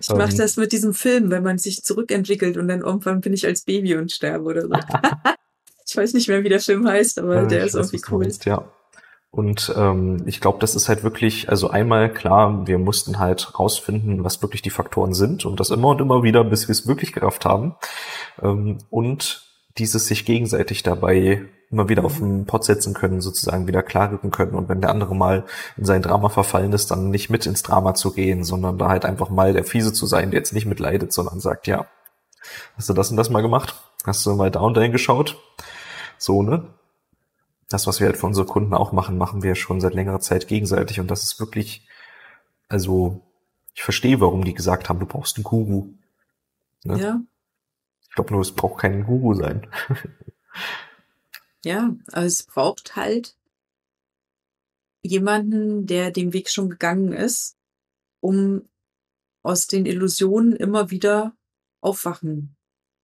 Ich mache Ähm, das mit diesem Film, wenn man sich zurückentwickelt und dann irgendwann bin ich als Baby und sterbe oder so. *laughs* ich weiß nicht mehr, wie der Film heißt, aber Äh, der ist weiß, irgendwie cool. meinst, ja. Und ähm, ich glaube, das ist halt wirklich, also einmal klar, wir mussten halt rausfinden, was wirklich die Faktoren sind und das immer und immer wieder, bis wir es wirklich gerafft haben. Ähm, und dieses sich gegenseitig dabei immer wieder auf den Pott setzen können, sozusagen wieder klarrücken können. Und wenn der andere mal in sein Drama verfallen ist, dann nicht mit ins Drama zu gehen, sondern da halt einfach mal der Fiese zu sein, der jetzt nicht mitleidet, sondern sagt, ja, hast du das und das mal gemacht? Hast du mal dahin geschaut? So, ne? das, was wir halt für unsere Kunden auch machen, machen wir schon seit längerer Zeit gegenseitig. Und das ist wirklich, also ich verstehe, warum die gesagt haben, du brauchst einen Guru. Ne? Ja, Ich glaube nur, es braucht keinen Guru sein. ja, aber es braucht halt jemanden, der den Weg schon gegangen ist, um aus den Illusionen immer wieder aufwachen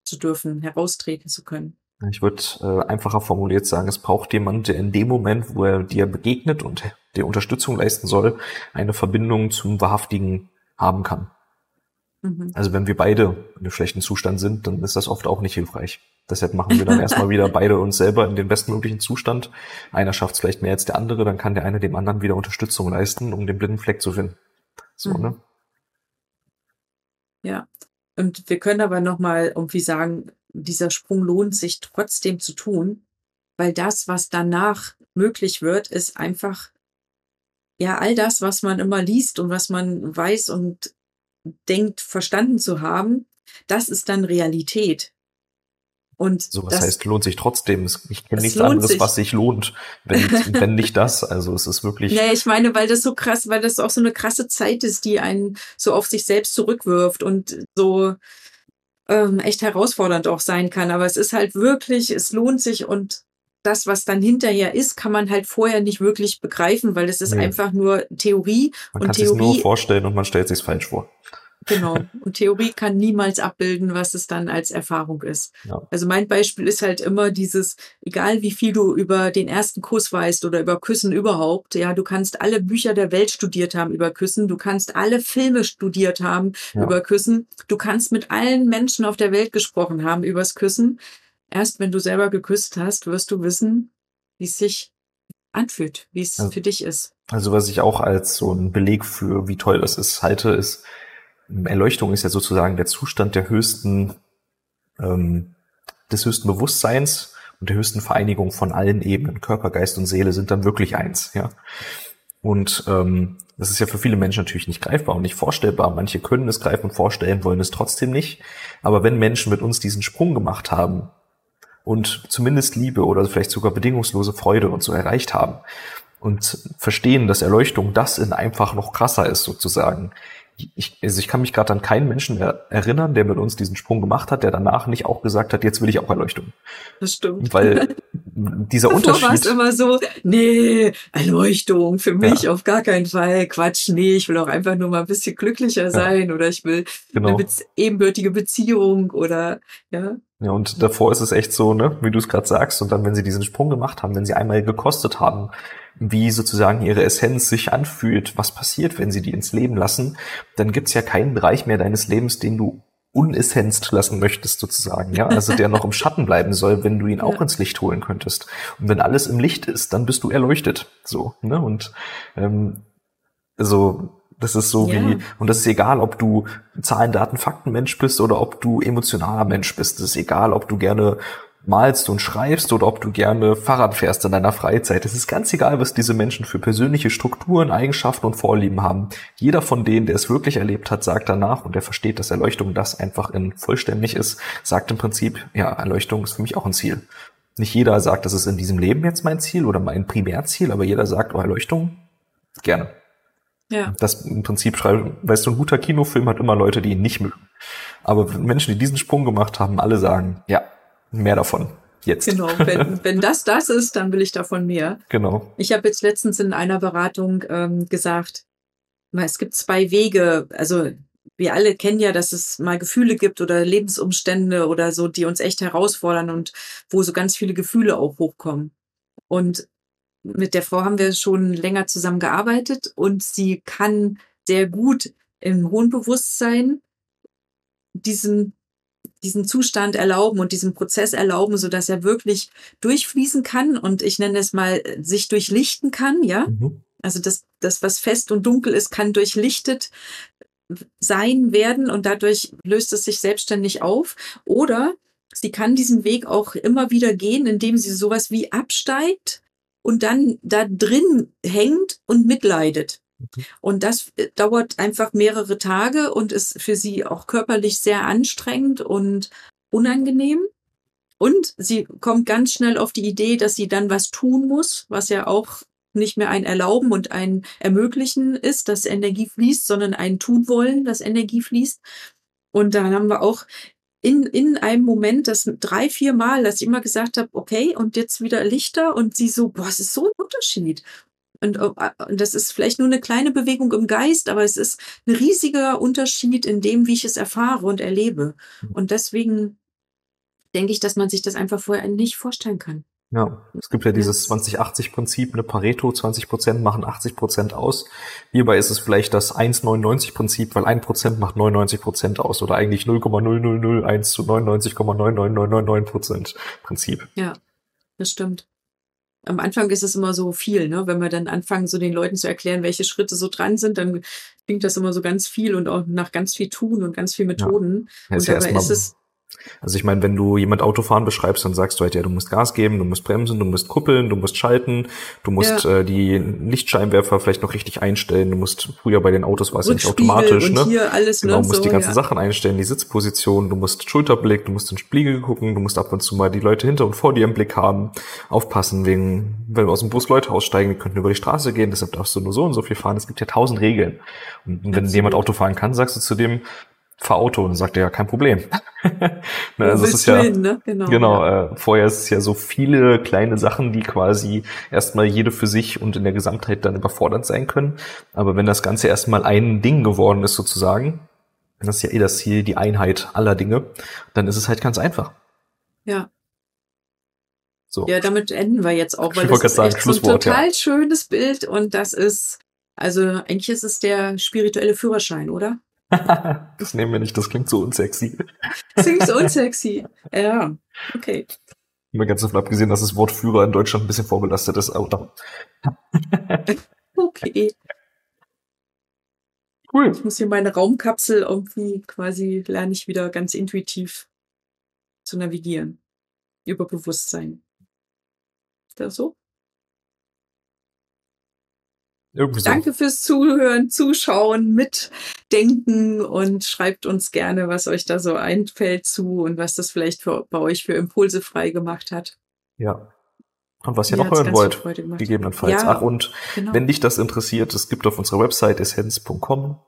zu dürfen, heraustreten zu können. Ich würde äh, einfacher formuliert sagen, es braucht jemand, der in dem Moment, wo er dir begegnet und dir Unterstützung leisten soll, eine Verbindung zum Wahrhaftigen haben kann. Mhm. Also wenn wir beide in einem schlechten Zustand sind, dann ist das oft auch nicht hilfreich. Deshalb machen wir dann *laughs* erstmal wieder beide uns selber in den bestmöglichen Zustand. Einer schafft es vielleicht mehr als der andere, dann kann der eine dem anderen wieder Unterstützung leisten, um den blinden Fleck zu finden. So, Mhm. ne? Ja. Und wir können aber nochmal irgendwie sagen, dieser Sprung lohnt sich trotzdem zu tun, weil das, was danach möglich wird, ist einfach, ja, all das, was man immer liest und was man weiß und denkt, verstanden zu haben, das ist dann Realität. Und So, was das, heißt, lohnt sich trotzdem. Ich kenne nichts anderes, sich. was sich lohnt, wenn, *laughs* wenn nicht das. Also es ist wirklich, Ja, ich meine, weil das so krass, weil das auch so eine krasse Zeit ist, die einen so auf sich selbst zurückwirft und so ähm, echt herausfordernd auch sein kann. Aber es ist halt wirklich, es lohnt sich und das, was dann hinterher ist, kann man halt vorher nicht wirklich begreifen, weil es ist Nee. einfach nur Theorie man und kann sich nur Theorie, vorstellen und man stellt sich falsch vor. Genau. Und Theorie kann niemals abbilden, was es dann als Erfahrung ist. Ja. Also mein Beispiel ist halt immer dieses, egal wie viel du über den ersten Kuss weißt oder über Küssen überhaupt, ja, du kannst alle Bücher der Welt studiert haben über Küssen, du kannst alle Filme studiert haben Ja. über Küssen, du kannst mit allen Menschen auf der Welt gesprochen haben übers Küssen. Erst wenn du selber geküsst hast, wirst du wissen, wie es sich anfühlt, wie es Also- für dich ist. Also was ich auch als so ein Beleg für, wie toll das ist, halte, ist, Erleuchtung ist ja sozusagen der Zustand der höchsten, ähm, des höchsten Bewusstseins und der höchsten Vereinigung von allen Ebenen. Körper, Geist und Seele sind dann wirklich eins, ja. Und ähm, das ist ja für viele Menschen natürlich nicht greifbar und nicht vorstellbar. Manche können es greifen und vorstellen, wollen es trotzdem nicht. Aber wenn Menschen mit uns diesen Sprung gemacht haben und zumindest Liebe oder vielleicht sogar bedingungslose Freude und so erreicht haben, und verstehen, dass Erleuchtung das in einfach noch krasser ist sozusagen. Ich, also ich kann mich gerade an keinen Menschen er erinnern, der mit uns diesen Sprung gemacht hat, der danach nicht auch gesagt hat, jetzt will ich auch Erleuchtung. Das stimmt. Weil *laughs* dieser Davor war es Unterschied, immer so, nee, Erleuchtung für mich auf gar keinen Fall. Quatsch, nee, ich will auch einfach nur mal ein bisschen glücklicher sein oder ich will genau. eine Bez ebenbürtige Beziehung oder ja. Ja, und davor ist es echt so, ne, wie du es gerade sagst, und dann, wenn sie diesen Sprung gemacht haben, wenn sie einmal gekostet haben, wie sozusagen ihre Essenz sich anfühlt, was passiert, wenn sie die ins Leben lassen, dann gibt's ja keinen Bereich mehr deines Lebens, den du unessenzt lassen möchtest, sozusagen, ja, also der noch im Schatten bleiben soll, wenn du ihn *laughs* auch Ja. ins Licht holen könntest. Und wenn alles im Licht ist, dann bist du erleuchtet, so, ne, und ähm, also das ist so Ja. wie, und das ist egal, ob du Zahlen, Daten, Fakten Mensch bist oder ob du emotionaler Mensch bist. Das ist egal, ob du gerne malst und schreibst oder ob du gerne Fahrrad fährst in deiner Freizeit. Es ist ganz egal, was diese Menschen für persönliche Strukturen, Eigenschaften und Vorlieben haben. Jeder von denen, der es wirklich erlebt hat, sagt danach und der versteht, dass Erleuchtung das einfach in vollständig ist, sagt im Prinzip, ja, Erleuchtung ist für mich auch ein Ziel. Nicht jeder sagt, das ist in diesem Leben jetzt mein Ziel oder mein Primärziel, aber jeder sagt, oh, Erleuchtung, gerne. Ja. Das im Prinzip schreiben, weißt du, ein guter Kinofilm hat immer Leute, die ihn nicht mögen. Aber Menschen, die diesen Sprung gemacht haben, alle sagen, ja, mehr davon. Jetzt. Genau, wenn, wenn das das ist, dann will ich davon mehr. Genau. Ich habe jetzt letztens in einer Beratung ähm, gesagt, es gibt zwei Wege, also wir alle kennen ja, dass es mal Gefühle gibt oder Lebensumstände oder so, die uns echt herausfordern und wo so ganz viele Gefühle auch hochkommen. Und mit der Frau haben wir schon länger zusammen gearbeitet und sie kann sehr gut im hohen Bewusstsein diesen, diesen Zustand erlauben und diesen Prozess erlauben, so dass er wirklich durchfließen kann und ich nenne es mal sich durchlichten kann, ja. Mhm. Also das, das, was fest und dunkel ist, kann durchlichtet sein werden und dadurch löst es sich selbstständig auf. Oder sie kann diesen Weg auch immer wieder gehen, indem sie sowas wie absteigt und dann da drin hängt und mitleidet. Mhm. Und das äh, dauert einfach mehrere Tage und ist für sie auch körperlich sehr anstrengend und unangenehm. Und sie kommt ganz schnell auf die Idee, dass sie dann was tun muss, was ja auch nicht mehr ein Erlauben und ein Ermöglichen ist, dass Energie fließt, sondern ein Tun wollen, dass Energie fließt. Und dann haben wir auch in, in einem Moment, das drei, vier Mal, dass ich immer gesagt habe, okay, und jetzt wieder Lichter und sie so, boah, es ist so ein Unterschied. Und, äh, und das ist vielleicht nur eine kleine Bewegung im Geist, aber es ist ein riesiger Unterschied in dem, wie ich es erfahre und erlebe. Mhm. Und deswegen denke ich, dass man sich das einfach vorher nicht vorstellen kann. Ja, es gibt ja dieses 20-80-Prinzip, eine Pareto, 20 Prozent machen 80 Prozent aus. Hierbei ist es vielleicht das 1,99-Prinzip, weil ein Prozent macht 99 Prozent aus oder eigentlich 0,0001 zu 99,99999 Prozent Prinzip. Ja, das stimmt. Am Anfang ist es immer so viel, ne? Wenn wir dann anfangen, so den Leuten zu erklären, welche Schritte so dran sind, dann klingt das immer so ganz viel und auch nach ganz viel tun und ganz viel Methoden. Ja. Und dabei ist es also ich meine, wenn du jemand Autofahren beschreibst, dann sagst du halt, ja, du musst Gas geben, du musst bremsen, du musst kuppeln, du musst schalten, du musst ja. äh, die Lichtscheinwerfer vielleicht noch richtig einstellen, du musst, früher bei den Autos war es nicht automatisch, ne? Hier alles genau, du musst so, die ganzen ja. Sachen einstellen, die Sitzposition, du musst Schulterblick, du musst in den Spiegel gucken, du musst ab und zu mal die Leute hinter und vor dir im Blick haben, aufpassen, wegen, wenn aus dem Bus Leute aussteigen, die könnten über die Straße gehen, deshalb darfst du nur so und so viel fahren. Es gibt ja tausend Regeln. Und wenn Absolut. jemand Auto fahren kann, sagst du zu dem, fahr Auto und dann sagt er ja kein Problem. *laughs* ne, also es ist ja hin, ne? genau, genau ja. äh, vorher ist es ja so viele kleine Sachen, die quasi erstmal jede für sich und in der Gesamtheit dann überfordert sein können. Aber wenn das Ganze erstmal ein Ding geworden ist sozusagen, das ist ja eh das Ziel, die Einheit aller Dinge, dann ist es halt ganz einfach. Ja. So. Ja, damit enden wir jetzt auch, weil das ist sagen, echt so ein total ja. schönes Bild und das ist, also eigentlich ist es der spirituelle Führerschein, oder? *laughs* das nehmen wir nicht, das klingt so unsexy. Das klingt so unsexy. Ja, okay. Mal ganz davon abgesehen, dass das Wort Führer in Deutschland ein bisschen vorbelastet ist, aber. *laughs* okay. Cool. Ich muss hier meine Raumkapsel irgendwie quasi lerne ich wieder ganz intuitiv zu navigieren. Über Bewusstsein. Ist das so? Irgendwie so. Danke fürs Zuhören, Zuschauen, Mitdenken und schreibt uns gerne, was euch da so einfällt zu und was das vielleicht für, bei euch für Impulse frei gemacht hat. Ja. Und was ihr noch hören wollt, gegebenenfalls. Ja, Ach, und genau. wenn dich das interessiert, es gibt auf unserer Website essenz.com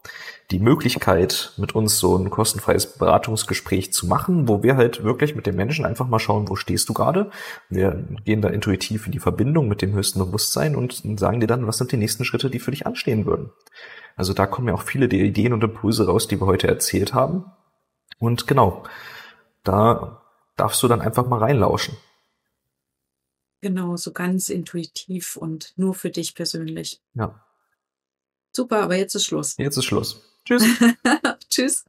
die Möglichkeit, mit uns so ein kostenfreies Beratungsgespräch zu machen, wo wir halt wirklich mit den Menschen einfach mal schauen, wo stehst du gerade. Wir gehen da intuitiv in die Verbindung mit dem höchsten Bewusstsein und sagen dir dann, was sind die nächsten Schritte, die für dich anstehen würden. Also da kommen ja auch viele der Ideen und Impulse raus, die wir heute erzählt haben. Und genau, da darfst du dann einfach mal reinlauschen. Genau, so ganz intuitiv und nur für dich persönlich. Ja. Super, aber jetzt ist Schluss. Jetzt ist Schluss. Tschüss. *laughs* Tschüss.